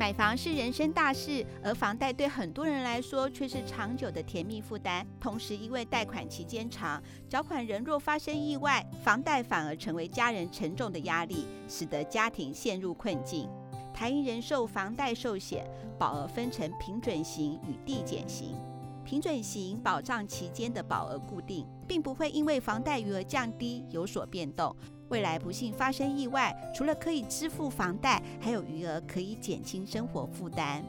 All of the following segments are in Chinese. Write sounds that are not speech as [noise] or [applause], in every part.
买房是人生大事，而房贷对很多人来说却是长久的甜蜜负担。同时，因为贷款期间长，缴款人若发生意外，房贷反而成为家人沉重的压力，使得家庭陷入困境。台银人寿房贷寿险保额分成平准型与递减型。平准型保障期间的保额固定，并不会因为房贷余额降低有所变动。未来不幸发生意外，除了可以支付房贷，还有余额可以减轻生活负担。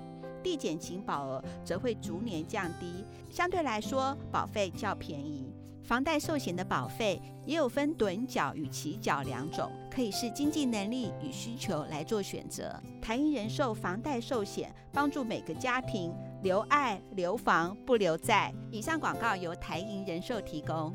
递减型保额则会逐年降低，相对来说保费较便宜。房贷寿险的保费也有分趸缴与期缴两种，可以视经济能力与需求来做选择。台银人寿房贷寿险帮助每个家庭留爱、留房、不留债。以上广告由台银人寿提供。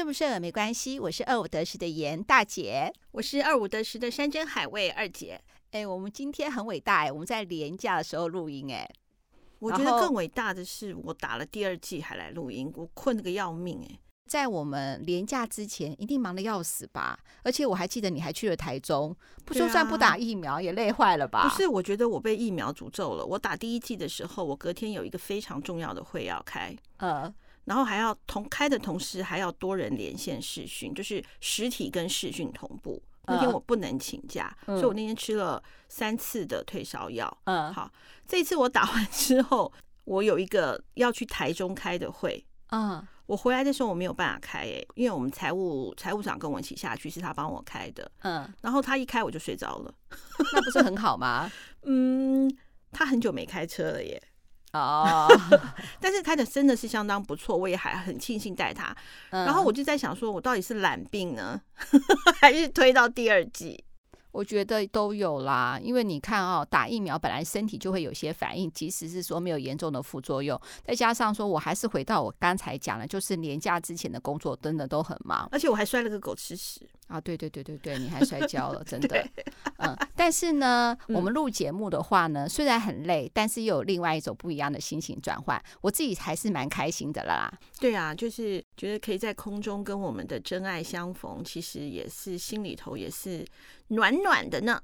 顺不顺耳没关系，我是二五得十的严大姐，我是二五得十的山珍海味二姐。哎，我们今天很伟大哎，我们在连假的时候录音哎。我觉得更伟大的是，我打了第二季还来录音，我困得个要命哎。在我们连假之前，一定忙得要死吧？而且我还记得你还去了台中，不就算不打疫苗也累坏了吧？不是，我觉得我被疫苗诅咒了。我打第一季的时候，我隔天有一个非常重要的会要开，呃。然后还要同开的同时，还要多人连线视讯，就是实体跟视讯同步。那天我不能请假，嗯、所以我那天吃了三次的退烧药。嗯，好，这一次我打完 [laughs] 之后，我有一个要去台中开的会。嗯，我回来的时候我没有办法开，诶，因为我们财务财务长跟我一起下去，是他帮我开的。嗯，然后他一开我就睡着了，那不是很好吗？[laughs] 嗯，他很久没开车了耶。哦，[laughs] 但是开的真的是相当不错，我也还很庆幸带他。然后我就在想，说我到底是懒病呢，[laughs] 还是推到第二季？我觉得都有啦，因为你看哦，打疫苗本来身体就会有些反应，即使是说没有严重的副作用，再加上说我还是回到我刚才讲的，就是年假之前的工作真的都很忙，而且我还摔了个狗吃屎啊！对对对对对，你还摔跤了，[laughs] 真的。嗯，但是呢，我们录节目的话呢，虽然很累，但是又有另外一种不一样的心情转换，我自己还是蛮开心的啦。对啊，就是觉得可以在空中跟我们的真爱相逢，其实也是心里头也是。暖暖的呢。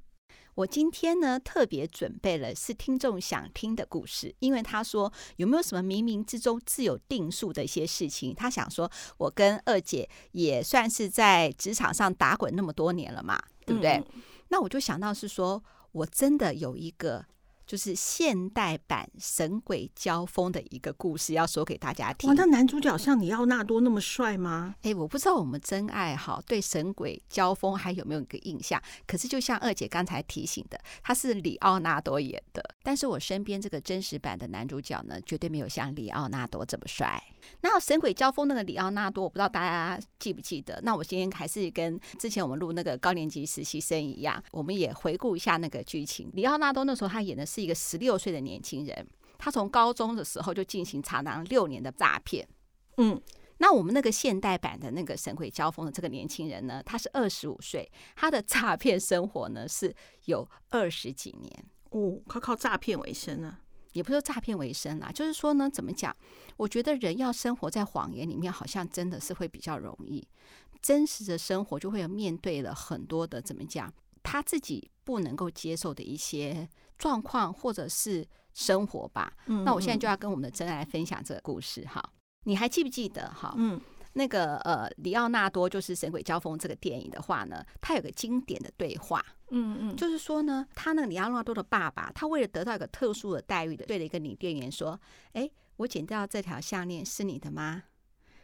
我今天呢特别准备了是听众想听的故事，因为他说有没有什么冥冥之中自有定数的一些事情，他想说我跟二姐也算是在职场上打滚那么多年了嘛，对不对？嗯、那我就想到是说我真的有一个。就是现代版神鬼交锋的一个故事，要说给大家听。哇，那男主角像里奥纳多那么帅吗？哎，我不知道我们真爱哈对神鬼交锋还有没有一个印象？可是就像二姐刚才提醒的，他是里奥纳多演的，但是我身边这个真实版的男主角呢，绝对没有像里奥纳多这么帅。那神鬼交锋那个里奥纳多，我不知道大家记不记得？那我今天还是跟之前我们录那个高年级实习生一样，我们也回顾一下那个剧情。里奥纳多那时候他演的是一个十六岁的年轻人，他从高中的时候就进行长达六年的诈骗。嗯，那我们那个现代版的那个神鬼交锋的这个年轻人呢，他是二十五岁，他的诈骗生活呢是有二十几年。哦，他靠诈骗为生呢？也不是说诈骗为生啦，就是说呢，怎么讲？我觉得人要生活在谎言里面，好像真的是会比较容易。真实的生活就会有面对了很多的怎么讲，他自己不能够接受的一些状况，或者是生活吧。嗯，那我现在就要跟我们的真爱来分享这个故事哈。你还记不记得哈？嗯。那个呃，里奥纳多就是《神鬼交锋》这个电影的话呢，他有个经典的对话，嗯嗯，就是说呢，他那个李奥纳多的爸爸，他为了得到一个特殊的待遇的，对了一个女店员说：“哎，我捡到这条项链是你的吗？”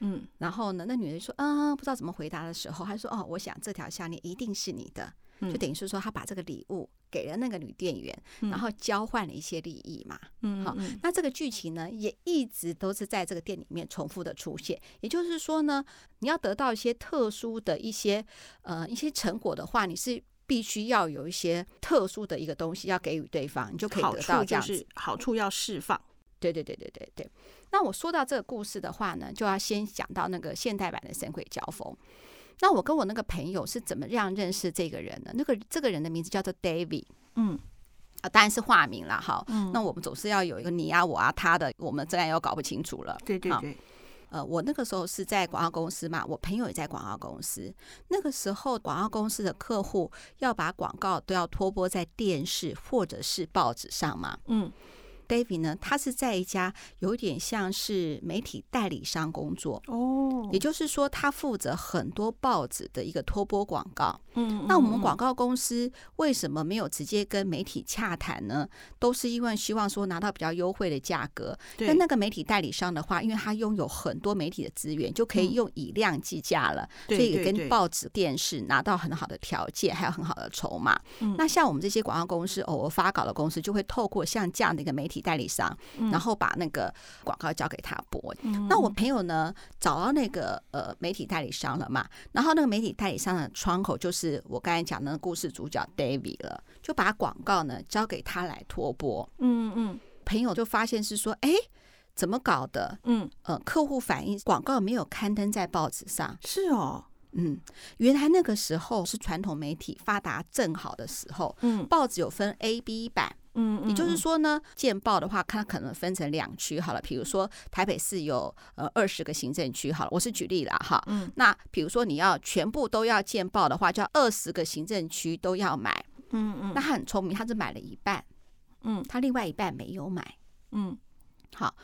嗯，然后呢，那女人说：“嗯，不知道怎么回答的时候，他说：‘哦，我想这条项链一定是你的。’就等于是说，他把这个礼物。”给了那个女店员，然后交换了一些利益嘛。嗯，好，那这个剧情呢，也一直都是在这个店里面重复的出现。也就是说呢，你要得到一些特殊的一些呃一些成果的话，你是必须要有一些特殊的一个东西要给予对方，你就可以得到这样子。好处要释放。对对对对对对。那我说到这个故事的话呢，就要先讲到那个现代版的《神鬼交锋》。那我跟我那个朋友是怎么样认识这个人的？那个这个人的名字叫做 David。嗯，啊，当然是化名了哈。嗯，那我们总是要有一个你啊、我啊、他的，我们自然又搞不清楚了。对对对。呃，我那个时候是在广告公司嘛，我朋友也在广告公司。那个时候，广告公司的客户要把广告都要托播在电视或者是报纸上嘛。嗯。David 呢，他是在一家有点像是媒体代理商工作哦，也就是说，他负责很多报纸的一个托播广告。嗯，那我们广告公司为什么没有直接跟媒体洽谈呢？都是因为希望说拿到比较优惠的价格。跟那个媒体代理商的话，因为他拥有很多媒体的资源，就可以用以量计价了，所以跟报纸、电视拿到很好的条件，还有很好的筹码。那像我们这些广告公司偶尔发稿的公司，就会透过像这样的一个媒体。代理商，然后把那个广告交给他播。嗯、那我朋友呢，找到那个呃媒体代理商了嘛？然后那个媒体代理商的窗口就是我刚才讲的那个故事主角 David 了，就把广告呢交给他来托播。嗯嗯，朋友就发现是说，哎，怎么搞的？嗯呃，客户反映广告没有刊登在报纸上。是哦，嗯，原来那个时候是传统媒体发达正好的时候。嗯，报纸有分 A、B 版。嗯，也就是说呢，见报的话，它可能分成两区好了。比如说台北市有呃二十个行政区好了，我是举例了哈。嗯，那比如说你要全部都要见报的话，就要二十个行政区都要买。嗯嗯，那他很聪明，他只买了一半。嗯，他另外一半没有买。嗯，好。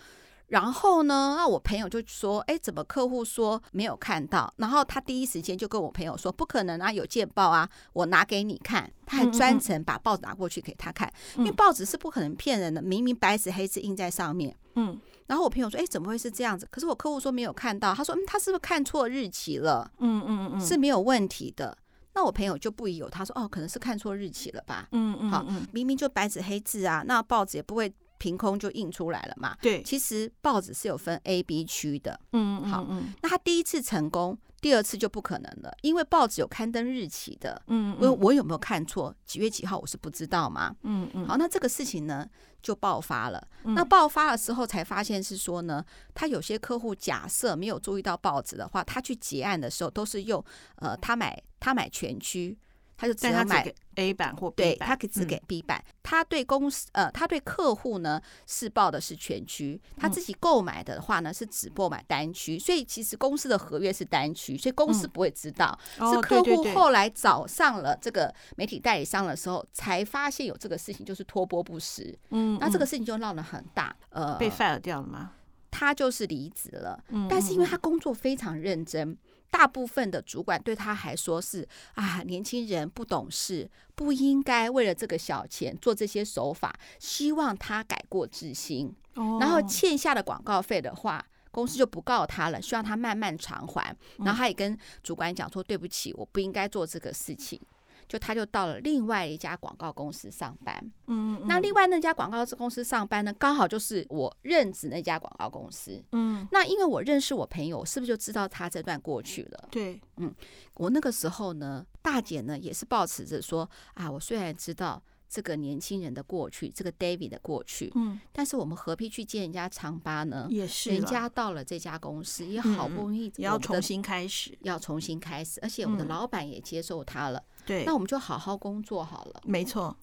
然后呢，那我朋友就说：“哎，怎么客户说没有看到？”然后他第一时间就跟我朋友说：“不可能啊，有见报啊，我拿给你看。”他还专程把报纸拿过去给他看，因为报纸是不可能骗人的，明明白纸黑字印在上面。嗯。然后我朋友说：“哎，怎么会是这样子？”可是我客户说没有看到，他说：“嗯，他是不是看错日期了？”嗯嗯嗯，是没有问题的。那我朋友就不疑有他，说：“哦，可能是看错日期了吧？”嗯嗯，好，明明就白纸黑字啊，那报纸也不会。凭空就印出来了嘛？对，其实报纸是有分 A、B 区的。嗯，好，嗯，那他第一次成功，第二次就不可能了，因为报纸有刊登日期的。嗯，我我有没有看错？几月几号？我是不知道嘛。嗯嗯。好，那这个事情呢就爆发了。那爆发的时候才发现是说呢，他有些客户假设没有注意到报纸的话，他去结案的时候都是用呃，他买他买全区。他就只能买 A 版或 B 版，对，他可以只给 B 版。嗯、他对公司呃，他对客户呢是报的是全区，他自己购买的话呢是只购买单区，所以其实公司的合约是单区，所以公司不会知道。嗯、是客户后来找上了这个媒体代理商的时候，才发现有这个事情，就是托播不实。嗯，那这个事情就闹得很大。呃，被 fire 掉了吗？他就是离职了。嗯，但是因为他工作非常认真。大部分的主管对他还说是啊，年轻人不懂事，不应该为了这个小钱做这些手法，希望他改过自新。哦，然后欠下的广告费的话，公司就不告他了，希望他慢慢偿还。然后他也跟主管讲说，对不起，我不应该做这个事情。就他就到了另外一家广告公司上班，嗯，那另外那家广告公司上班呢，刚好就是我任职那家广告公司，嗯，那因为我认识我朋友，是不是就知道他这段过去了？对，嗯，我那个时候呢，大姐呢也是抱持着说啊，我虽然知道这个年轻人的过去，这个 David 的过去，嗯，但是我们何必去见人家长疤呢？也是，人家到了这家公司也好不容易，要重新开始，要重新开始，而且我的老板也接受他了。对，那我们就好好工作好了。没错。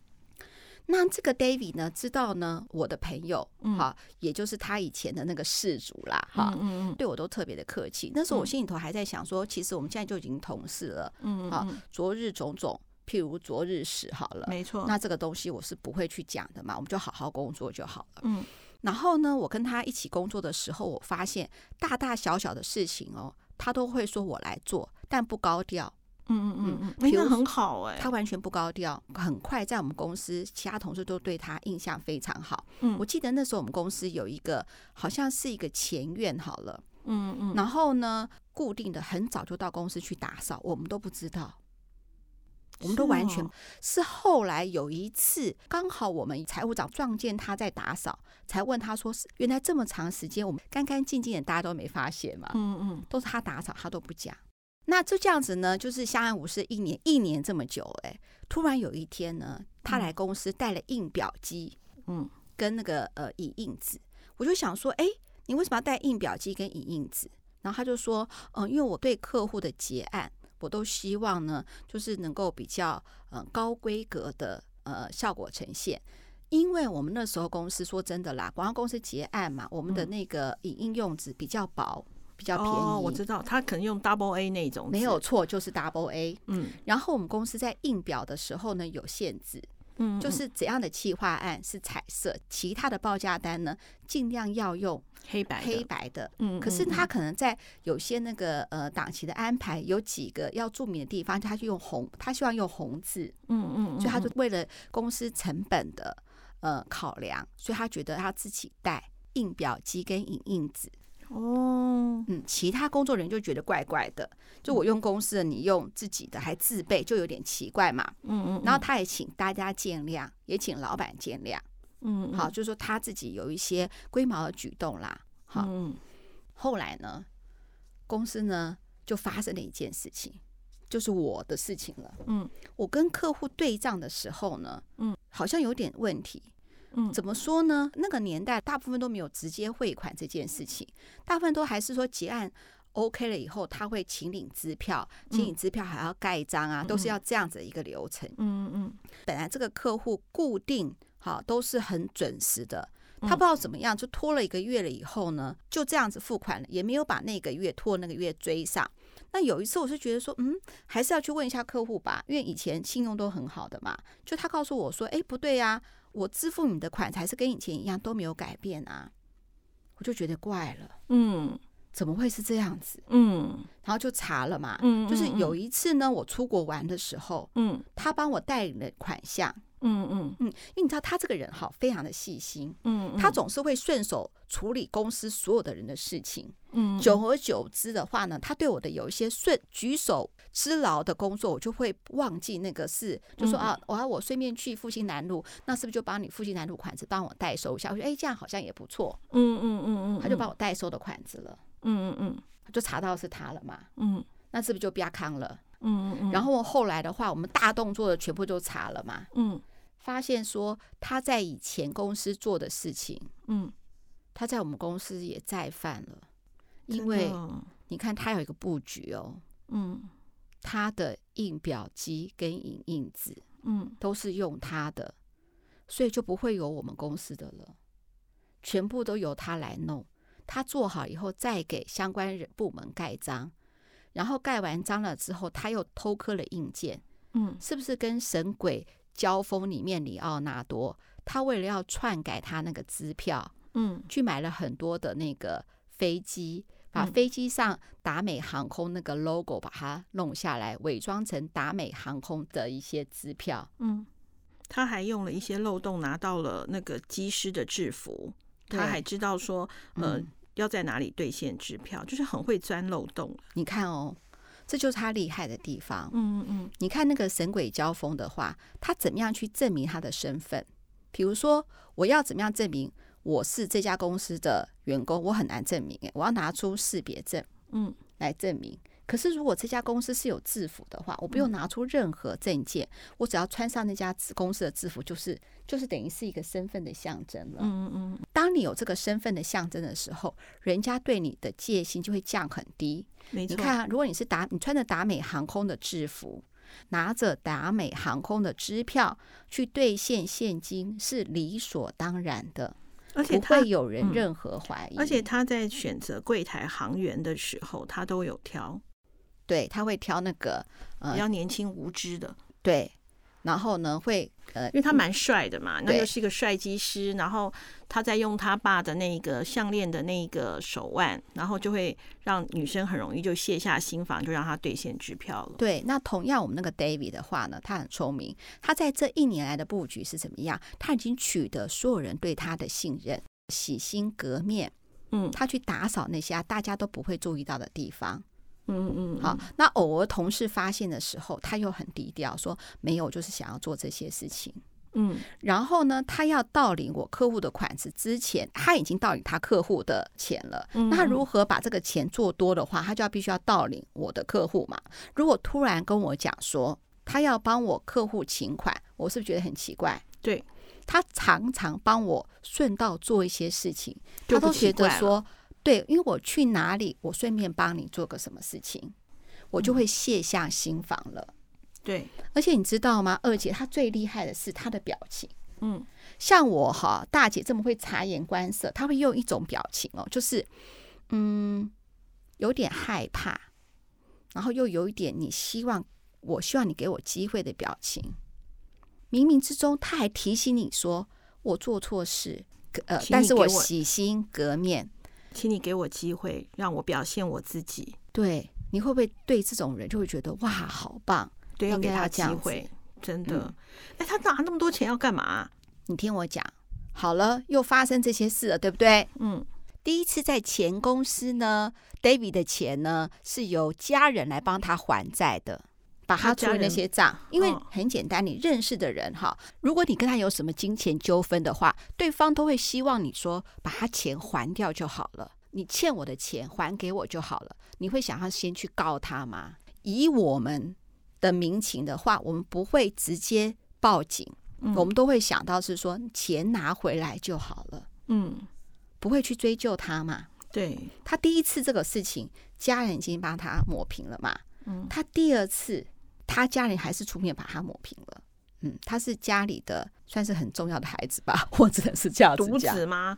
那这个 David 呢，知道呢，我的朋友，哈、嗯，也就是他以前的那个事主啦，哈、嗯，嗯嗯，对我都特别的客气。那时候我心里头还在想说，其实我们现在就已经同事了，嗯好，昨日种种，譬如昨日死，好了，没错。那这个东西我是不会去讲的嘛，我们就好好工作就好了。嗯。然后呢，我跟他一起工作的时候，我发现大大小小的事情哦，他都会说我来做，但不高调。嗯嗯嗯嗯，那、欸、很好哎、欸，他完全不高调，很快在我们公司，其他同事都对他印象非常好。嗯，我记得那时候我们公司有一个好像是一个前院好了，嗯嗯，然后呢，固定的很早就到公司去打扫，我们都不知道，我们都完全是后来有一次刚好我们财务长撞见他在打扫，才问他说是原来这么长时间我们干干净净的，大家都没发现嘛？嗯嗯，都是他打扫，他都不讲。那就这样子呢，就是相安无事一年，一年这么久，哎，突然有一天呢，他来公司带了印表机，嗯，跟那个呃影印纸，我就想说，哎，你为什么要带印表机跟影印纸？然后他就说，嗯，因为我对客户的结案，我都希望呢，就是能够比较嗯高规格的呃效果呈现。因为我们那时候公司说真的啦，广告公司结案嘛，我们的那个影印用纸比较薄，比较便宜。哦，我知道，他可能用 Double A 那种，没有错，就是 Double A。嗯，然后我们公司在印表的时候呢，有限制。嗯，就是怎样的企划案是彩色，其他的报价单呢，尽量要用黑白黑白的。嗯，可是他可能在有些那个呃档期的安排，有几个要注明的地方，他就用红，他希望用红字。嗯嗯，所以他就为了公司成本的呃考量，所以他觉得他自己带印表机跟影印纸。哦，嗯，其他工作人员就觉得怪怪的，就我用公司的，你用自己的还自备，就有点奇怪嘛。嗯嗯，然后他也请大家见谅，也请老板见谅。嗯，好，就是说他自己有一些龟毛的举动啦。好，嗯，后来呢，公司呢就发生了一件事情，就是我的事情了。嗯，我跟客户对账的时候呢，嗯，好像有点问题。嗯，怎么说呢？那个年代大部分都没有直接汇款这件事情，大部分都还是说结案 OK 了以后，他会请领支票，请领支票还要盖章啊，都是要这样子的一个流程。嗯嗯，本来这个客户固定好都是很准时的，他不知道怎么样就拖了一个月了以后呢，就这样子付款了，也没有把那个月拖那个月追上。那有一次我是觉得说，嗯，还是要去问一下客户吧，因为以前信用都很好的嘛，就他告诉我说，哎，不对呀。我支付你的款才是跟以前一样都没有改变啊，我就觉得怪了，嗯，怎么会是这样子？嗯，然后就查了嘛，嗯，就是有一次呢，我出国玩的时候，嗯，他帮我代理了款项。嗯嗯。嗯，因为你知道他这个人哈，非常的细心，嗯，他总是会顺手处理公司所有的人的事情，嗯，久而久之的话呢，他对我的有一些顺举手之劳的工作，我就会忘记那个事，就说啊，我要我顺便去复兴南路，那是不是就帮你复兴南路款子帮我代收一下？我说哎，这样好像也不错，嗯嗯嗯嗯，他就帮我代收的款子了，嗯嗯嗯，就查到是他了嘛，嗯，那是不是就比较康了？嗯嗯嗯，然后后来的话，我们大动作的全部都查了嘛，嗯。发现说他在以前公司做的事情，嗯，他在我们公司也再犯了，因为你看他有一个布局哦，嗯，他的印表机跟影印纸，嗯，都是用他的，所以就不会有我们公司的了，全部都由他来弄，他做好以后再给相关人部门盖章，然后盖完章了之后，他又偷刻了印件，嗯，是不是跟神鬼？交锋里面，里奥纳多他为了要篡改他那个支票，嗯，去买了很多的那个飞机，把飞机上达美航空那个 logo 把它弄下来，伪装成达美航空的一些支票。嗯，他还用了一些漏洞拿到了那个机师的制服，他还知道说，呃，嗯、要在哪里兑现支票，就是很会钻漏洞。你看哦。这就是他厉害的地方。嗯嗯嗯，你看那个神鬼交锋的话，他怎么样去证明他的身份？比如说，我要怎么样证明我是这家公司的员工？我很难证明，我要拿出识别证，嗯，来证明。可是，如果这家公司是有制服的话，我不用拿出任何证件，嗯、我只要穿上那家公司的制服，就是就是等于是一个身份的象征了。嗯嗯，当你有这个身份的象征的时候，人家对你的戒心就会降很低。没错。你看，如果你是达，你穿着达美航空的制服，拿着达美航空的支票去兑现现金，是理所当然的，而且不会有人任何怀疑。而且他在选择柜台行员的时候，他都有挑。对，他会挑那个呃比较年轻无知的，对，然后呢会呃，因为他蛮帅的嘛，嗯、那又是一个帅机师，然后他在用他爸的那个项链的那个手腕，然后就会让女生很容易就卸下心防，就让他兑现支票了。对，那同样我们那个 David 的话呢，他很聪明，他在这一年来的布局是怎么样？他已经取得所有人对他的信任，洗心革面，嗯，他去打扫那些大家都不会注意到的地方。嗯嗯，好，那偶尔同事发现的时候，他又很低调，说没有，就是想要做这些事情。嗯，然后呢，他要盗领我客户的款子之前，他已经盗领他客户的钱了。嗯，那如何把这个钱做多的话，他就要必须要盗领我的客户嘛。如果突然跟我讲说他要帮我客户请款，我是不是觉得很奇怪？对，他常常帮我顺道做一些事情，他都觉得说。对，因为我去哪里，我顺便帮你做个什么事情，我就会卸下心防了。对，而且你知道吗？二姐她最厉害的是她的表情，嗯，像我哈大姐这么会察言观色，她会用一种表情哦，就是嗯有点害怕，然后又有一点你希望我希望你给我机会的表情。冥冥之中，他还提醒你说我做错事，呃，但是我洗心革面，请你给我机会，让我表现我自己。对，你会不会对这种人就会觉得哇，好棒？对，要给他机会，真的。哎、嗯，他拿那么多钱要干嘛？你听我讲，好了，又发生这些事了，对不对？嗯，第一次在前公司呢，David 的钱呢是由家人来帮他还债的。把他做那些账，因为很简单，你认识的人哈，如果你跟他有什么金钱纠纷的话，对方都会希望你说把他钱还掉就好了，你欠我的钱还给我就好了。你会想要先去告他吗？以我们的民情的话，我们不会直接报警，我们都会想到是说钱拿回来就好了，嗯，不会去追究他嘛。对，他第一次这个事情，家人已经帮他抹平了嘛，嗯，他第二次。他家里还是出面把他抹平了，嗯，他是家里的算是很重要的孩子吧，[laughs] 或者是这样子。独子吗？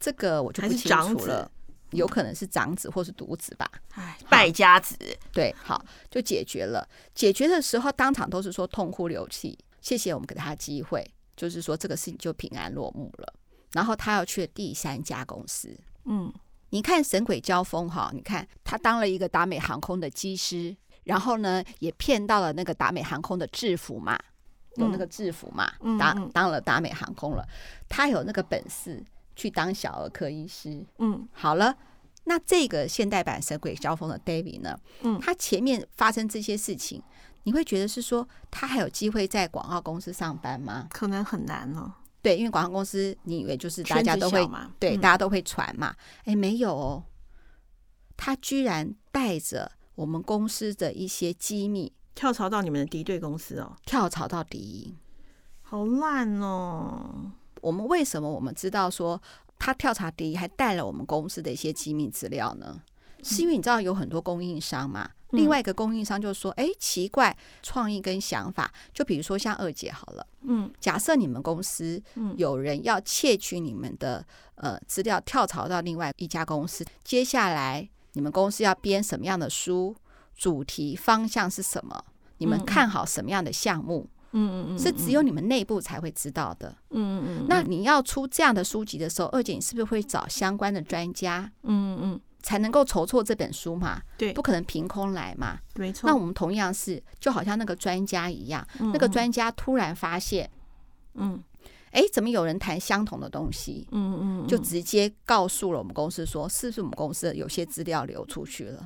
这个我就不清楚了，有可能是长子或是独子吧。哎，败家子。对，好，就解决了。解决的时候，当场都是说痛哭流涕，谢谢我们给他机会，就是说这个事情就平安落幕了。然后他要去第三家公司，嗯，你看神鬼交锋哈，你看他当了一个达美航空的机师。然后呢，也骗到了那个达美航空的制服嘛，有那个制服嘛，嗯、当当了达美航空了，他有那个本事去当小儿科医师。嗯，好了，那这个现代版神鬼交锋的 David 呢？嗯，他前面发生这些事情，你会觉得是说他还有机会在广告公司上班吗？可能很难哦。对，因为广告公司，你以为就是大家都会嘛，对，大家都会传嘛？哎、嗯，没有哦，他居然带着。我们公司的一些机密跳槽到你们的敌对公司哦，跳槽到敌营，好烂哦！我们为什么我们知道说他跳槽敌营还带了我们公司的一些机密资料呢？是因为你知道有很多供应商嘛？另外一个供应商就说：“哎，奇怪，创意跟想法，就比如说像二姐好了，嗯，假设你们公司有人要窃取你们的呃资料，跳槽到另外一家公司，接下来。”你们公司要编什么样的书？主题方向是什么？你们看好什么样的项目？嗯嗯嗯，是只有你们内部才会知道的。嗯嗯嗯。那你要出这样的书籍的时候，二姐你是不是会找相关的专家？嗯嗯嗯，才能够筹措这本书嘛？对，不可能凭空来嘛。没错。那我们同样是，就好像那个专家一样，那个专家突然发现，嗯。哎，怎么有人谈相同的东西？嗯嗯，嗯，就直接告诉了我们公司说，是不是我们公司有些资料流出去了？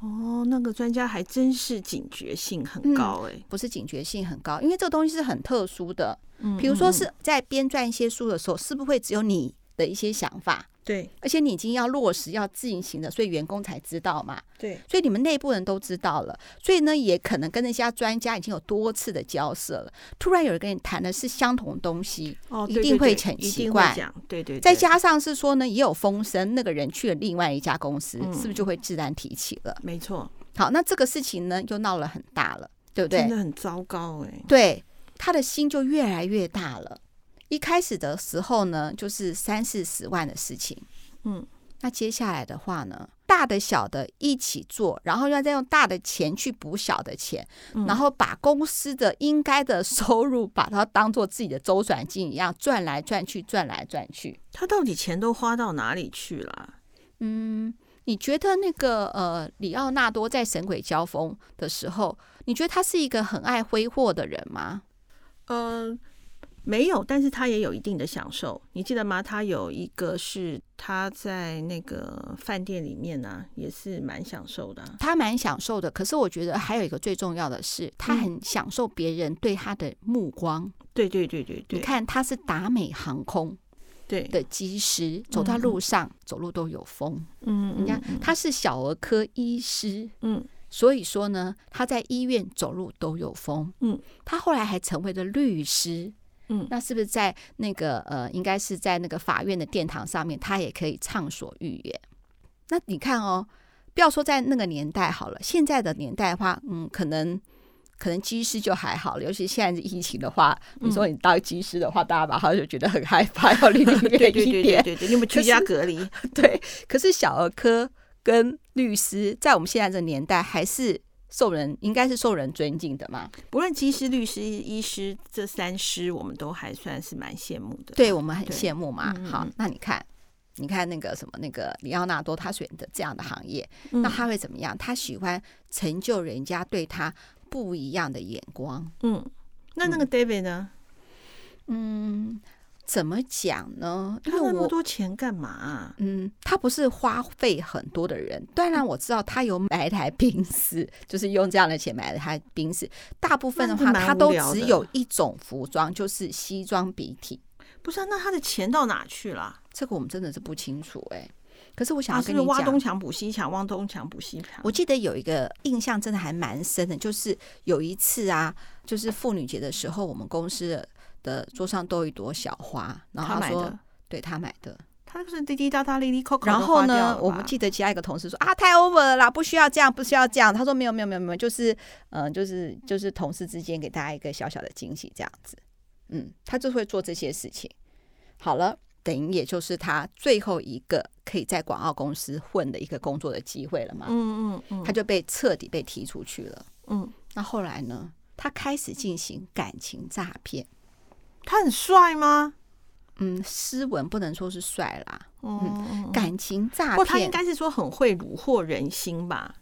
哦，那个专家还真是警觉性很高哎、嗯，不是警觉性很高，因为这个东西是很特殊的。嗯，比如说是在编撰一些书的时候，是不是会只有你的一些想法？对，而且你已经要落实要进行了，所以员工才知道嘛。对，所以你们内部人都知道了，所以呢，也可能跟那些专家已经有多次的交涉了。突然有人跟你谈的是相同东西，哦，一定会很奇怪。对对，再加上是说呢，也有风声，那个人去了另外一家公司，是不是就会自然提起了？没错。好，那这个事情呢，就闹了很大了，对不对？真的很糟糕哎。对，他的心就越来越大了。一开始的时候呢，就是三四十万的事情。嗯，那接下来的话呢，大的小的一起做，然后要再用大的钱去补小的钱，嗯，然后把公司的应该的收入，把它当做自己的周转金一样转来转去，转来转去。他到底钱都花到哪里去了？嗯，你觉得那个呃，里奥纳多在《神鬼交锋》的时候，你觉得他是一个很爱挥霍的人吗？嗯、呃。没有，但是他也有一定的享受，你记得吗？他有一个是他在那个饭店里面呢、啊，也是蛮享受的。他蛮享受的，可是我觉得还有一个最重要的是，他很享受别人对他的目光。嗯、对对对对对，你看他是达美航空对的机师，走到路上、嗯、走路都有风。嗯，你看他是小儿科医师，嗯，所以说呢，他在医院走路都有风。嗯，他后来还成为了律师。嗯，那是不是在那个呃，应该是在那个法院的殿堂上面，他也可以畅所欲言？那你看哦，不要说在那个年代好了，现在的年代的话，嗯，可能可能机师就还好了，尤其现在疫情的话，你说你当机师的话，嗯、大家马上就觉得很害怕，要离你远 [laughs] 一点，对对对，你们居家隔离。对，可是小儿科跟律师在我们现在这年代还是受人应该是受人尊敬的嘛。不论机师、律师、医师这三师，我们都还算是蛮羡慕的。对，我们很羡慕嘛。好，那你看。你看那个什么，那个里奥纳多，他选择这样的行业，嗯、那他会怎么样？他喜欢成就人家对他不一样的眼光。嗯，那那个 David 呢？嗯，怎么讲呢？因为他那么多钱干嘛、啊？嗯，他不是花费很多的人。当然我知道他有买一台冰室，就是用这样的钱买了台冰室。大部分的话，他都只有一种服装，就是西装笔挺。不是、啊，那他的钱到哪去了？这个我们真的是不清楚哎、欸。可是我想要跟你讲，挖东墙补西墙，挖东墙补西墙。我记得有一个印象真的还蛮深的，就是有一次啊，就是妇女节的时候，我们公司的桌上都有一朵小花，然后他说，他对他买的，他就是滴滴答答、滴滴扣扣。然后呢，我们记得其他一个同事说啊，太 over 了啦，不需要这样，不需要这样。他说没有没有没有没有，就是嗯、呃，就是就是同事之间给大家一个小小的惊喜这样子。嗯，他就会做这些事情。好了，等于也就是他最后一个可以在广告公司混的一个工作的机会了嘛。嗯嗯嗯，他就被彻底被踢出去了。嗯，那后来呢？他开始进行感情诈骗。他很帅吗？嗯，斯文不能说是帅啦。嗯，感情诈骗，不，他应该是说很会虏获人心吧？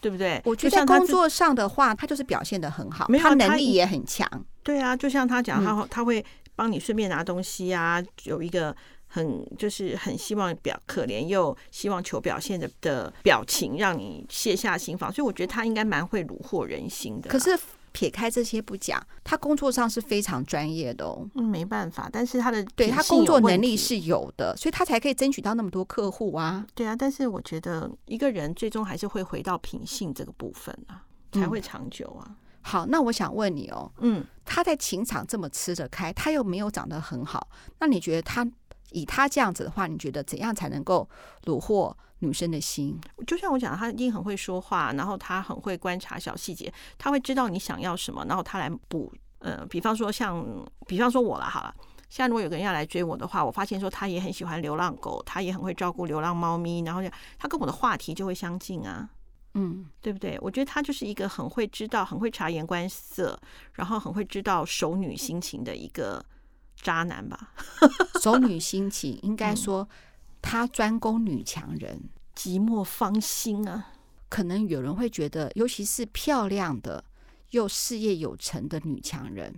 对不对？我觉得在工作上的话，他就是表现的很好，他能力也很强。对啊，就像他讲，他他会。帮你顺便拿东西啊，有一个很就是很希望表可怜又希望求表现的的表情，让你卸下心防。所以我觉得他应该蛮会虏获人心的。可是撇开这些不讲，他工作上是非常专业的哦。嗯，没办法，但是他的对他工作能力是有的，所以他才可以争取到那么多客户啊。对啊，但是我觉得一个人最终还是会回到品性这个部分啊，才会长久啊。嗯好，那我想问你哦，嗯，他在情场这么吃得开，他又没有长得很好，那你觉得他以他这样子的话，你觉得怎样才能够虏获女生的心？就像我讲，他一定很会说话，然后他很会观察小细节，他会知道你想要什么，然后他来补。呃，比方说像，比方说我了，好了，现在如果有个人要来追我的话，我发现说他也很喜欢流浪狗，他也很会照顾流浪猫咪，然后他跟我的话题就会相近啊。嗯，对不对？我觉得他就是一个很会知道、很会察言观色，然后很会知道熟女心情的一个渣男吧。[laughs] 熟女心情，应该说他专攻女强人，嗯、寂寞芳心啊。可能有人会觉得，尤其是漂亮的又事业有成的女强人。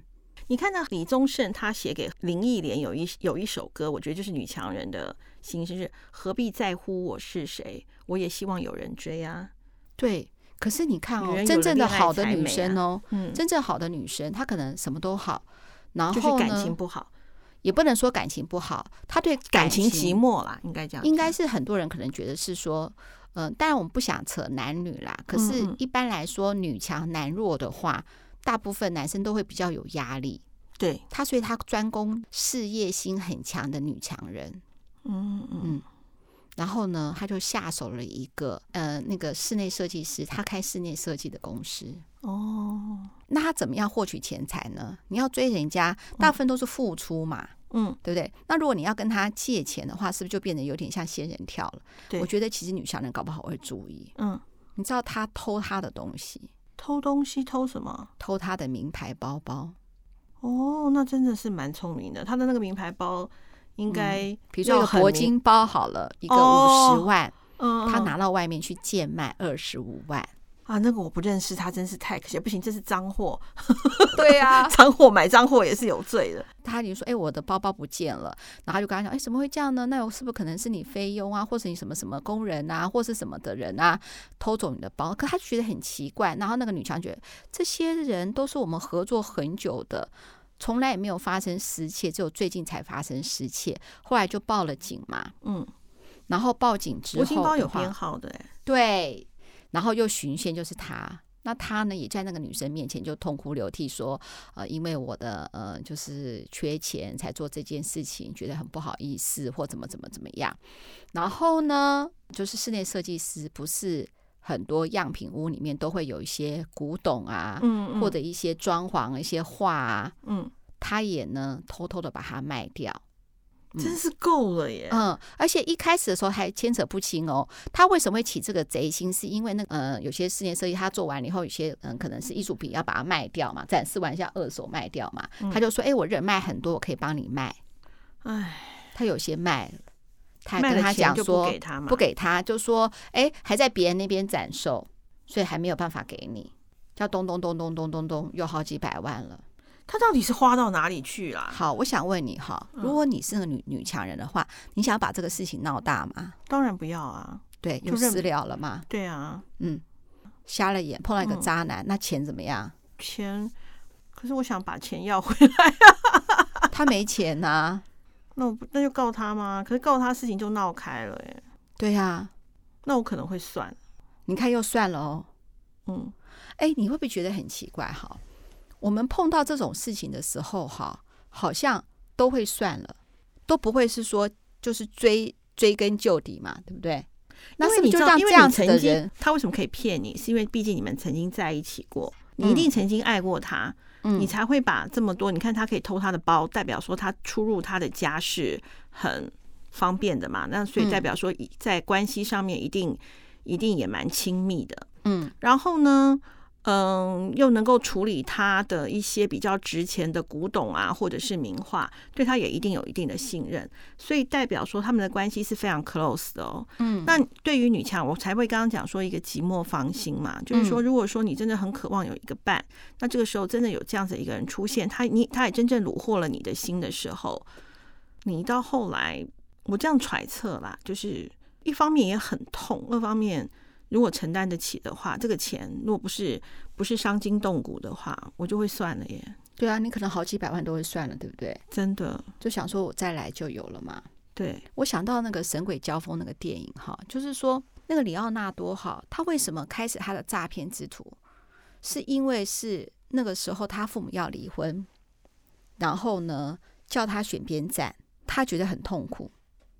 你看到李宗盛他写给林忆莲有一有一首歌，我觉得就是女强人的心声，是何必在乎我是谁？我也希望有人追啊。对，可是你看哦，真正的好的女生哦，嗯，真正好的女生，她可能什么都好，然后感情不好，也不能说感情不好，他对感情寂寞啦，应该这样，应该是很多人可能觉得是说，嗯，当然我们不想扯男女啦，可是一般来说，女强男弱的话，大部分男生都会比较有压力，对。他，所以他专攻事业心很强的女强人，嗯。嗯。然后呢，他就下手了一个呃，那个室内设计师，他开室内设计的公司。哦，那他怎么样获取钱财呢？你要追人家，大部分都是付出嘛，嗯，对不对？那如果你要跟他借钱的话，是不是就变得有点像仙人跳了？对，我觉得其实女强人搞不好会注意。嗯，你知道他偷他的东西，偷东西偷什么？偷他的名牌包包。哦，那真的是蛮聪明的。他的那个名牌包。应该，嗯、比如说一个铂金包好了，一个五十万，哦、他拿到外面去贱卖二十五万啊！那个我不认识，他真是太可惜，不行，这是赃货。[laughs] 对呀、啊，[laughs] 赃货买赃货也是有罪的。他就说：“哎、欸，我的包包不见了。”然后就跟他讲：“哎、欸，怎么会这样呢？那我是不是可能是你菲佣啊，或是你什么什么工人啊，或是什么的人啊，偷走你的包？”可他觉得很奇怪。然后那个女强觉得这些人都是我们合作很久的。从来也没有发生失窃，只有最近才发生失窃。后来就报了警嘛，嗯，然后报警之后，吴金包有编号的，对，然后又循线就是他，那他呢也在那个女生面前就痛哭流涕说，呃，因为我的呃就是缺钱才做这件事情，觉得很不好意思或怎么怎么怎么样。然后呢，就是室内设计师不是很多样品屋里面都会有一些古董啊，嗯，嗯或者一些装潢、一些画啊，嗯，他也呢偷偷的把它卖掉，嗯、真是够了耶。嗯，而且一开始的时候还牵扯不清哦，他为什么会起这个贼心？是因为那个呃，有些室内设计他做完了以后，有些嗯、呃、可能是艺术品要把它卖掉嘛，展示完一下二手卖掉嘛，嗯、他就说，哎，我人卖很多，我可以帮你卖。哎，他有些卖了。他跟他讲说，不给他，就说，哎，还在别人那边展售，所以还没有办法给你，叫咚咚咚咚咚咚咚，有好几百万了。他到底是花到哪里去了？好，我想问你哈，如果你是个女女强人的话，你想要把这个事情闹大吗？当然不要啊，对，就私了了嘛。对啊，嗯，瞎了眼碰到一个渣男，那钱怎么样？钱，可是我想把钱要回来啊。[laughs] 他没钱呐。那我那就告他吗？可是告他事情就闹开了耶。对呀、啊，那我可能会算。你看又算了哦。嗯，哎，你会不会觉得很奇怪？哈，我们碰到这种事情的时候，哈，好像都会算了，都不会是说就是追追根究底嘛，对不对？那是不是就让这样子的人，他为什么可以骗你？是因为毕竟你们曾经在一起过，你一定曾经爱过他。嗯你才会把这么多，你看他可以偷他的包，代表说他出入他的家是很方便的嘛。那所以代表说在关系上面一定一定也蛮亲密的。嗯，然后呢？嗯，又能够处理他的一些比较值钱的古董啊，或者是名画，对他也一定有一定的信任，所以代表说他们的关系是非常 close 的哦。嗯，那对于女强，我才会刚刚讲说一个寂寞芳心嘛，就是说，如果说你真的很渴望有一个伴，那这个时候真的有这样子一个人出现，他你他也真正虏获了你的心的时候，你到后来，我这样揣测啦，就是一方面也很痛，二方面。如果承担得起的话，这个钱如果不是不是伤筋动骨的话，我就会算了耶。对啊，你可能好几百万都会算了，对不对？真的，就想说我再来就有了嘛。对，我想到那个《神鬼交锋》那个电影哈，就是说那个里奥纳多哈，他为什么开始他的诈骗之徒？是因为是那个时候他父母要离婚，然后呢叫他选边站，他觉得很痛苦，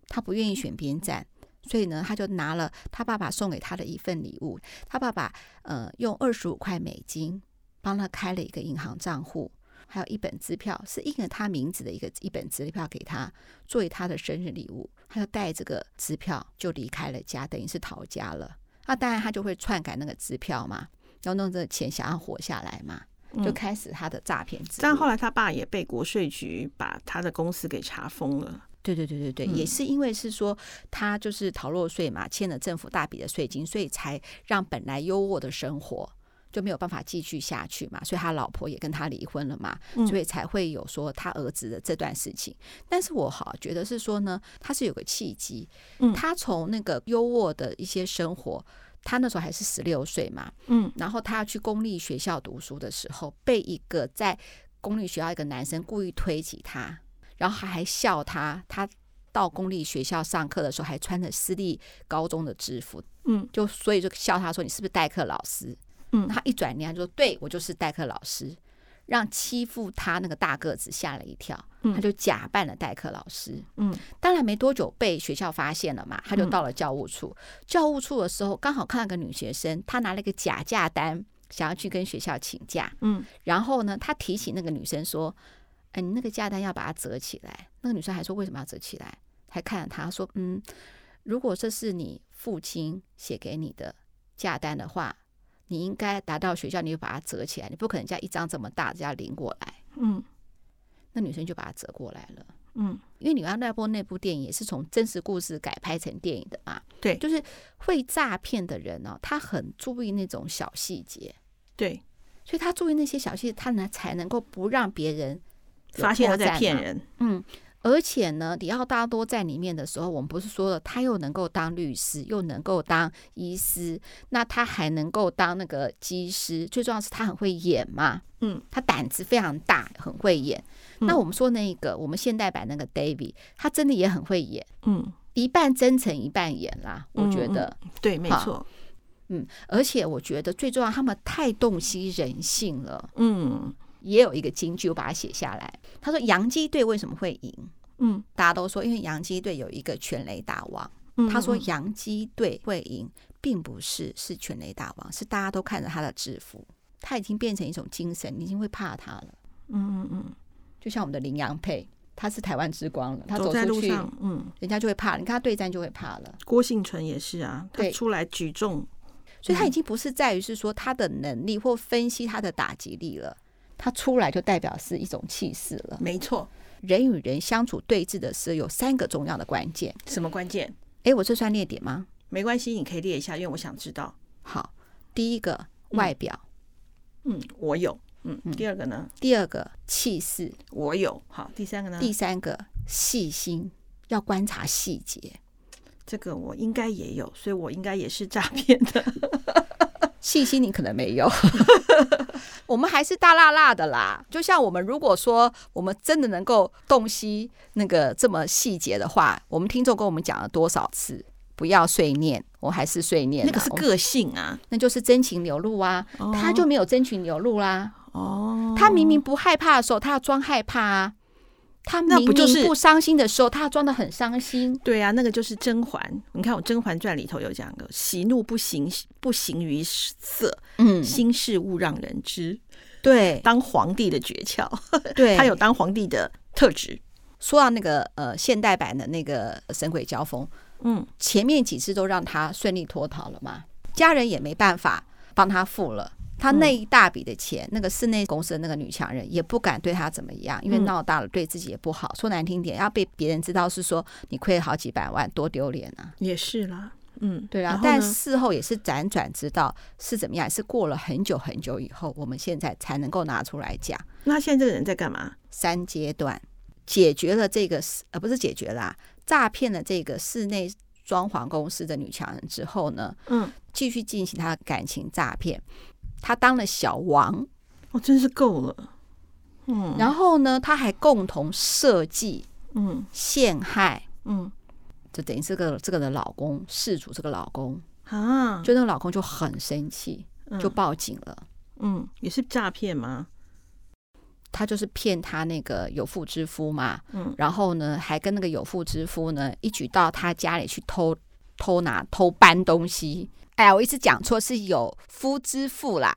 他不愿意选边站。所以呢，他就拿了他爸爸送给他的一份礼物。他爸爸呃用二十五块美金帮他开了一个银行账户，还有一本支票，是印了他名字的一个一本支票给他作为他的生日礼物。他就带这个支票就离开了家，等于是逃家了。那当然他就会篡改那个支票嘛，要弄这个钱想要活下来嘛，就开始他的诈骗。但后来他爸也被国税局把他的公司给查封了。对对对对对，也是因为是说他就是逃漏税嘛，欠了政府大笔的税金，所以才让本来优渥的生活就没有办法继续下去嘛，所以他老婆也跟他离婚了嘛，所以才会有说他儿子的这段事情。但是我好觉得是说呢，他是有个契机，他从那个优渥的一些生活，他那时候还是十六岁嘛，嗯，然后他要去公立学校读书的时候，被一个在公立学校一个男生故意推挤他。然后他还笑他，他到公立学校上课的时候还穿着私立高中的制服，嗯，就所以就笑他说，你是不是代课老师？嗯，他一转脸就说，对，我就是代课老师，让欺负他那个大个子吓了一跳，他就假扮了代课老师，嗯，当然没多久被学校发现了嘛，他就到了教务处，教务处的时候刚好看到个女学生，她拿了一个假假单，想要去跟学校请假，嗯，然后呢，他提醒那个女生说。哎，你那个价单要把它折起来。那个女生还说：“为什么要折起来？”还看着他说：“嗯，如果这是你父亲写给你的价单的话，你应该拿到学校，你就把它折起来。你不可能叫一张这么大的要拎过来。”嗯，那女生就把它折过来了。嗯，因为李奥纳多那部电影也是从真实故事改拍成电影的嘛。对，就是会诈骗的人哦，他很注意那种小细节。对，所以他注意那些小细节，他呢才能够不让别人。发现他在骗人，嗯，而且呢，迪奥大多在里面的时候，我们不是说了，他又能够当律师，又能够当医师，那他还能够当那个机师，最重要是他很会演嘛，嗯，他胆子非常大，很会演。嗯、那我们说那个我们现代版那个 David，他真的也很会演，嗯，一半真诚一半演啦，我觉得，对，没错，嗯，而且我觉得最重要，他们太洞悉人性了，嗯。也有一个金句，我把它写下来。他说：“洋基队为什么会赢？嗯，大家都说，因为洋基队有一个全垒打王。嗯，他说洋基队会赢，并不是是全垒打王，是大家都看着他的制服，他已经变成一种精神，你已经会怕他了。嗯嗯嗯，就像我们的林洋配，他是台湾之光了，他走在路上，嗯，人家就会怕，你看他对战就会怕了。郭幸存也是啊，他出来举重，所以他已经不是在于是说他的能力或分析他的打击力了，他出来就代表是一种气势了。没错，人与人相处对峙的时候，有三个重要的关键。什么关键？哎，我这算列点吗？没关系，你可以列一下，因为我想知道。好，第一个外表，嗯，我有。嗯，第二个呢？第二个气势，我有。好，第三个呢？第三个细心，要观察细节。这个我应该也有，所以我应该也是诈骗的。细心你可能没有，[laughs] 我们还是大辣辣的啦。就像我们如果说我们真的能够洞悉那个这么细节的话，我们听众跟我们讲了多少次？不要碎念，我还是碎念。那个是个性啊，那就是真情流露啊。哦、他就没有真情流露啦。哦，他明明不害怕的时候，他要装害怕啊。他明明不伤心的时候，他装的很伤心。对啊，那个就是甄嬛。你看我《甄嬛传》里头有讲个，喜怒不形不形于色，嗯，心事勿让人知。对，当皇帝的诀窍。对，[laughs] 他有当皇帝的特质。说到那个呃现代版的那个神鬼交锋。嗯，前面几次都让他顺利脱逃了嘛，家人也没办法帮他付了，他那一大笔的钱，嗯、那个室内公司的那个女强人也不敢对他怎么样，因为闹大了对自己也不好。说难听点，要被别人知道是说你亏了好几百万，多丢脸啊！也是啦，嗯，对啊。但事后也是辗转知道是怎么样，是过了很久很久以后，我们现在才能够拿出来讲。那现在这个人在干嘛？三阶段解决了这个，呃，不是解决啦。诈骗了这个室内装潢公司的女强人之后呢，嗯，继续进行他的感情诈骗。他当了小王，哦，真是够了，嗯。然后呢，他还共同设计，嗯，陷害，嗯，就等于这个这个的老公，事主这个老公。啊，就那个老公就很生气，就报警了，嗯，嗯，也是诈骗吗？他就是骗他那个有妇之夫嘛，嗯，然后呢，还跟那个有妇之夫呢，一举到他家里去偷偷拿偷搬东西。哎呀，我一直讲错，是有夫之妇啦。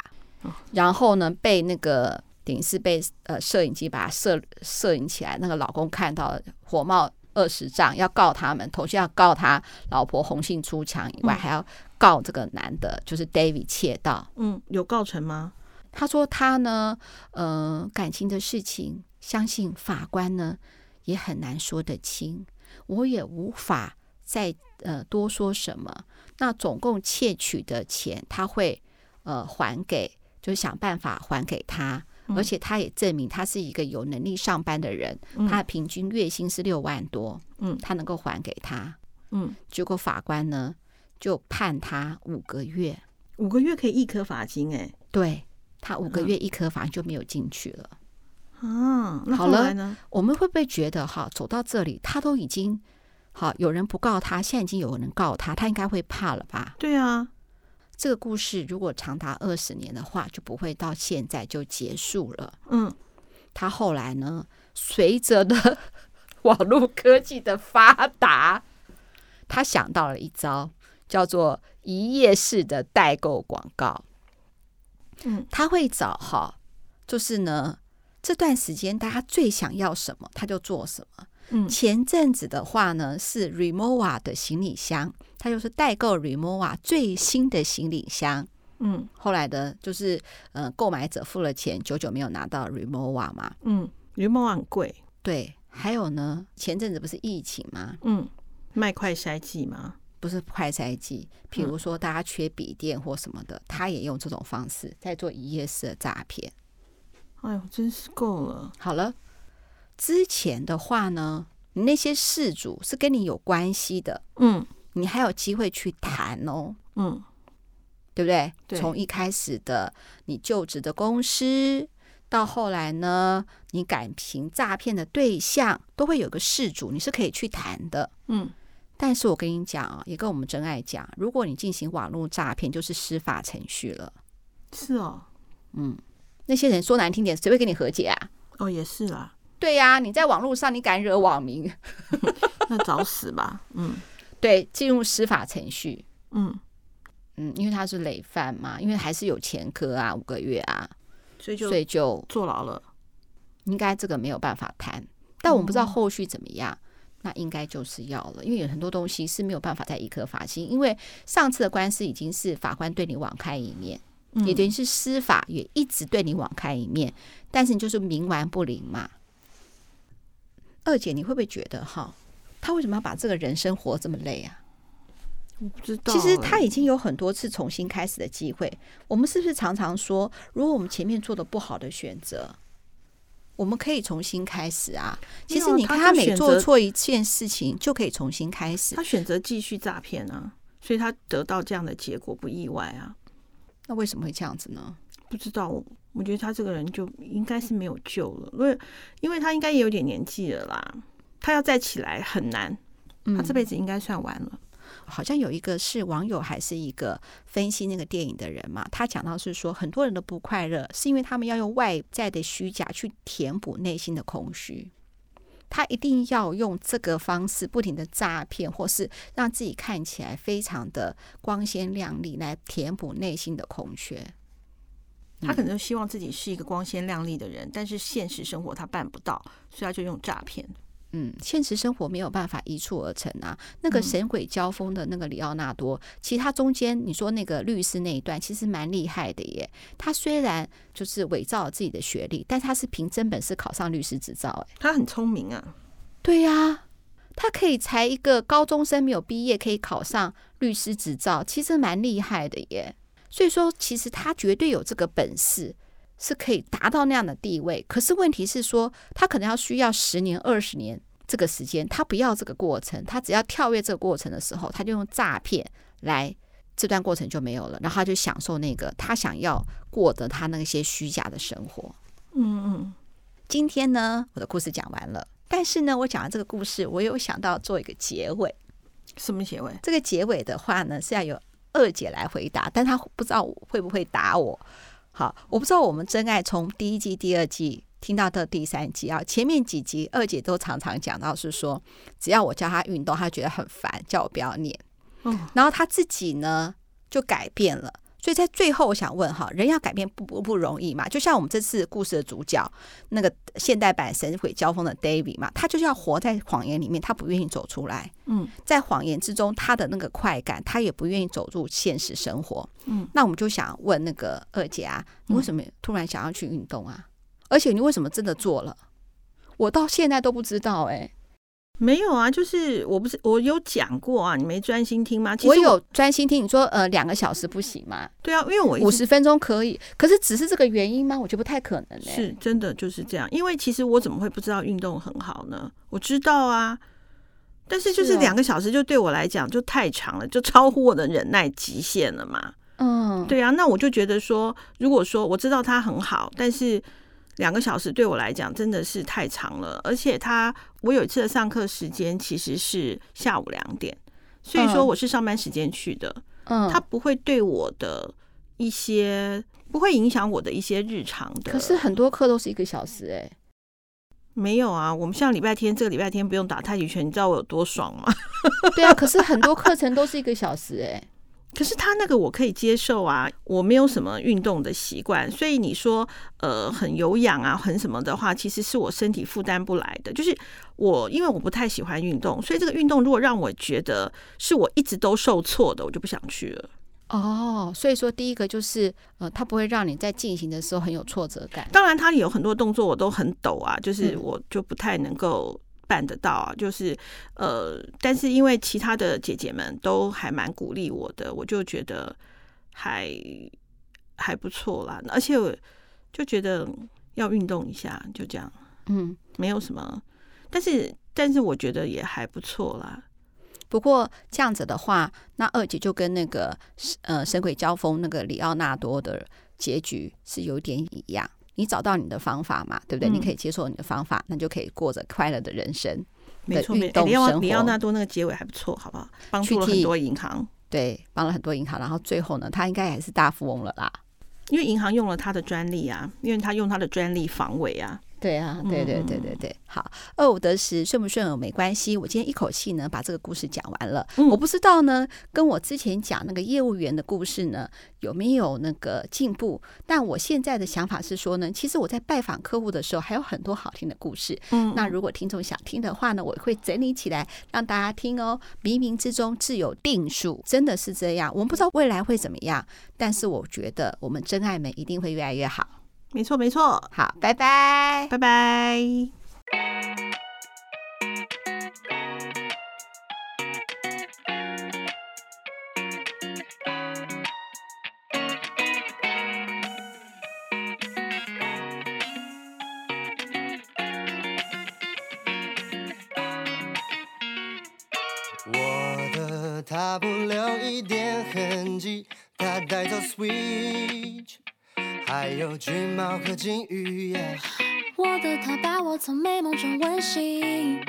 然后呢，被那个等于是被呃摄影机把他摄摄影起来，那个老公看到火冒二十丈，要告他们，同时要告他老婆红杏出墙以外，还要告这个男的，就是 David 窃盗。嗯，有告成吗？他说他呢，呃，感情的事情，相信法官呢也很难说得清，我也无法再呃多说什么。那总共窃取的钱，他会呃还给，就是想办法还给他，而且他也证明他是一个有能力上班的人，他的平均月薪是六万多，嗯，他能够还给他，嗯，结果法官呢就判他五个月，五个月可以一颗罚金，哎，对。他五个月一颗，反正就没有进去了。啊？好了，我们会不会觉得哈，走到这里，他都已经好，有人不告他，现在已经有人告他，他应该会怕了吧？对啊，这个故事如果长达二十年的话，就不会到现在就结束了。嗯，他后来呢，随着的 [laughs] 网络科技的发达，他想到了一招，叫做一页式的代购广告。嗯，他会找哈，就是呢，这段时间大家最想要什么，他就做什么。嗯，前阵子的话呢，是 Rimowa 的行李箱，它就是代购 Rimowa 最新的行李箱。嗯，后来的，就是呃，购买者付了钱，久久没有拿到 Rimowa 嘛。嗯，Rimowa 很贵。对，还有呢，前阵子不是疫情吗？嗯，卖快筛剂吗？不是快筛剂，比如说大家缺笔电或什么的，嗯、他也用这种方式在做一夜式的诈骗。哎呦，真是够了！好了，之前的话呢，你那些事主是跟你有关系的，嗯，你还有机会去谈哦，嗯，对不对？从一开始的你就职的公司，到后来呢，你感情诈骗的对象，都会有个事主，你是可以去谈的，嗯。但是我跟你讲啊，也跟我们真爱讲，如果你进行网络诈骗，就是司法程序了。是哦，嗯，那些人说难听点，谁会跟你和解啊？哦，也是啦。对呀、啊，你在网络上，你敢惹网民，[laughs] 那找死吧。嗯，[laughs] 对，进入司法程序。嗯嗯，因为他是累犯嘛，因为还是有前科啊，五个月啊，所以就所以就坐牢了。应该这个没有办法谈，但我们不知道后续怎么样。嗯、那应该就是要了，因为有很多东西是没有办法在一颗罚金，因为上次的官司已经是法官对你网开一面，嗯、也等于是司法也一直对你网开一面，但是你就是冥顽不灵嘛。二姐，你会不会觉得哈，他为什么要把这个人生活这么累啊？我不知道。其实他已经有很多次重新开始的机会。我们是不是常常说，如果我们前面做的不好的选择，我们可以重新开始啊？其实你看，他每做错一件事情，就可以重新开始。他选择继续诈骗啊，所以他得到这样的结果不意外啊。那为什么会这样子呢？不知道。我觉得他这个人就应该是没有救了，因为因为他应该也有点年纪了啦，他要再起来很难，他这辈子应该算完了。嗯，好像有一个是网友还是一个分析那个电影的人嘛，他讲到是说很多人的不快乐，是因为他们要用外在的虚假去填补内心的空虚，他一定要用这个方式不停的诈骗，或是让自己看起来非常的光鲜亮丽来填补内心的空缺。他可能希望自己是一个光鲜亮丽的人，但是现实生活他办不到，所以他就用诈骗。嗯，现实生活没有办法一蹴而成啊。那个神鬼交锋的那个里奥纳多，其实他中间你说那个律师那一段其实蛮厉害的耶。他虽然就是伪造了自己的学历，但他是凭真本事考上律师执照。哎，他很聪明啊。对呀，他可以才一个高中生没有毕业可以考上律师执照，其实蛮厉害的耶。所以说，其实他绝对有这个本事，是可以达到那样的地位。可是问题是说，他可能要需要十年、二十年这个时间，他不要这个过程，他只要跳跃这个过程的时候，他就用诈骗来，这段过程就没有了，然后他就享受那个他想要过的他那些虚假的生活。嗯嗯。今天呢，我的故事讲完了，但是呢，我讲完这个故事，我有想到做一个结尾。什么结尾？这个结尾的话呢，是要有。二姐来回答，但她不知道会不会打我。好，我不知道我们真爱从第一季、第二季听到的第三季啊，前面几集二姐都常常讲到是说，只要我教她运动，她觉得很烦，叫我不要念。嗯，然后她自己呢就改变了。所以在最后，我想问哈，人要改变不不不容易嘛？就像我们这次故事的主角，那个现代版神鬼交锋的 David 嘛，他就是要活在谎言里面，他不愿意走出来。嗯，在谎言之中，他的那个快感，他也不愿意走入现实生活。嗯，那我们就想问那个二姐啊，你为什么突然想要去运动啊？而且你为什么真的做了？我到现在都不知道哎、欸。没有啊，就是我不是我有讲过啊，你没专心听吗？其实我，我有专心听，你说呃两个小时不行吗？对啊，因为我五十分钟可以，可是只是这个原因吗？我觉得不太可能。是真的就是这样，因为其实我怎么会不知道运动很好呢？我知道啊，但是就是两个小时就对我来讲就太长了，就超乎我的忍耐极限了嘛。嗯，对啊，那我就觉得说，如果说我知道它很好，但是。两个小时对我来讲真的是太长了，而且他我有一次的上课时间其实是下午两点，所以说我是上班时间去的，嗯，他不会对我的一些不会影响我的一些日常的。可是很多课都是一个小时哎，没有啊，我们像礼拜天这个礼拜天不用打太极拳，你知道我有多爽吗？[laughs] 对啊，可是很多课程都是一个小时哎。可是他那个我可以接受啊，我没有什么运动的习惯，所以你说呃很有氧啊，很什么的话，其实是我身体负担不来的。就是我因为我不太喜欢运动，所以这个运动如果让我觉得是我一直都受挫的，我就不想去了。哦，所以说第一个就是呃，它不会让你在进行的时候很有挫折感。当然，它里有很多动作我都很抖啊，就是我就不太能够。办得到啊，就是呃，但是因为其他的姐姐们都还蛮鼓励我的，我就觉得还还不错啦。而且我就觉得要运动一下，就这样，嗯，没有什么。但是但是我觉得也还不错啦。不过这样子的话，那二姐就跟那个呃神鬼交锋那个里奥纳多的结局是有点一样。你找到你的方法嘛，对不对？嗯、你可以接受你的方法，那就可以过着快乐的人生。没错，没错。里奥李奥纳多那个结尾还不错，好不好？帮助了很多银行，对，帮了很多银行。然后最后呢，他应该还是大富翁了啦。因为银行用了他的专利啊，因为他用他的专利防伪啊。对啊，对对对对对，好，二五得十，顺不顺耳没关系。我今天一口气呢把这个故事讲完了。嗯、我不知道呢，跟我之前讲那个业务员的故事呢有没有那个进步？但我现在的想法是说呢，其实我在拜访客户的时候还有很多好听的故事。嗯，那如果听众想听的话呢，我会整理起来让大家听哦。冥冥之中自有定数，真的是这样。我们不知道未来会怎么样，但是我觉得我们真爱们一定会越来越好。没错，没错。好，拜拜，拜拜。有橘猫和金鱼耶。我的他把我从美梦中吻醒，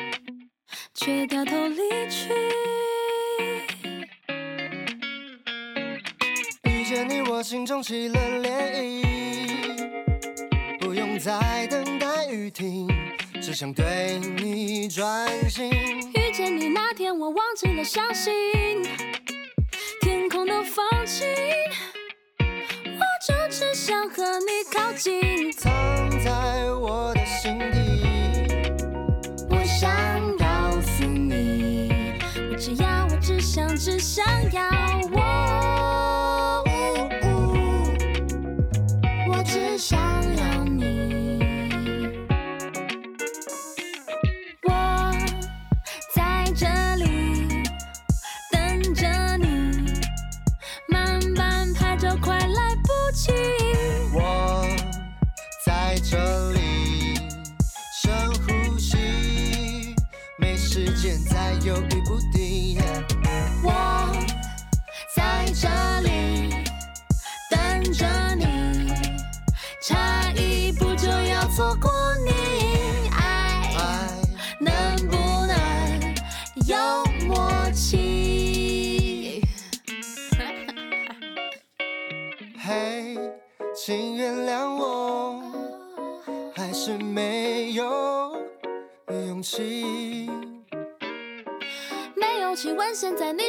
却掉头离去。遇见你，我心中起了涟漪，不用再等待雨停，只想对你专心。遇见你那天，我忘记了伤心，天空都放晴。想和你靠近，藏在我的心底。我想告诉你，我只要，我只想，只想要我，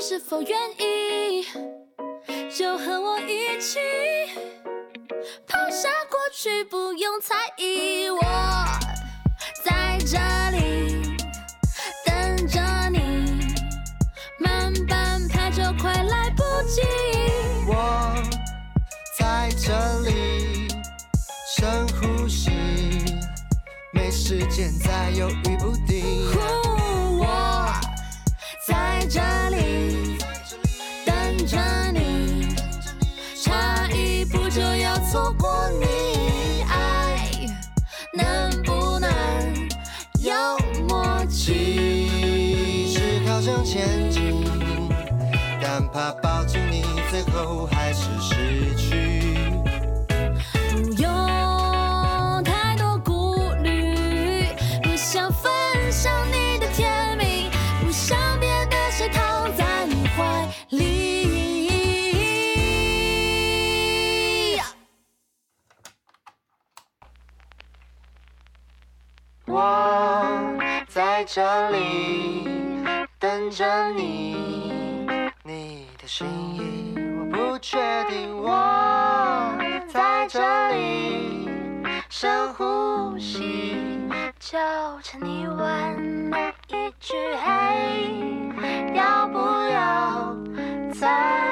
是否愿意，最后还是失去。不用太多顾虑，不想分享你的甜蜜，不想别的谁躺在你怀里。我在这里等着你，你的心意确定我在这里深呼吸，就趁你问美一句，嘿，要不要再？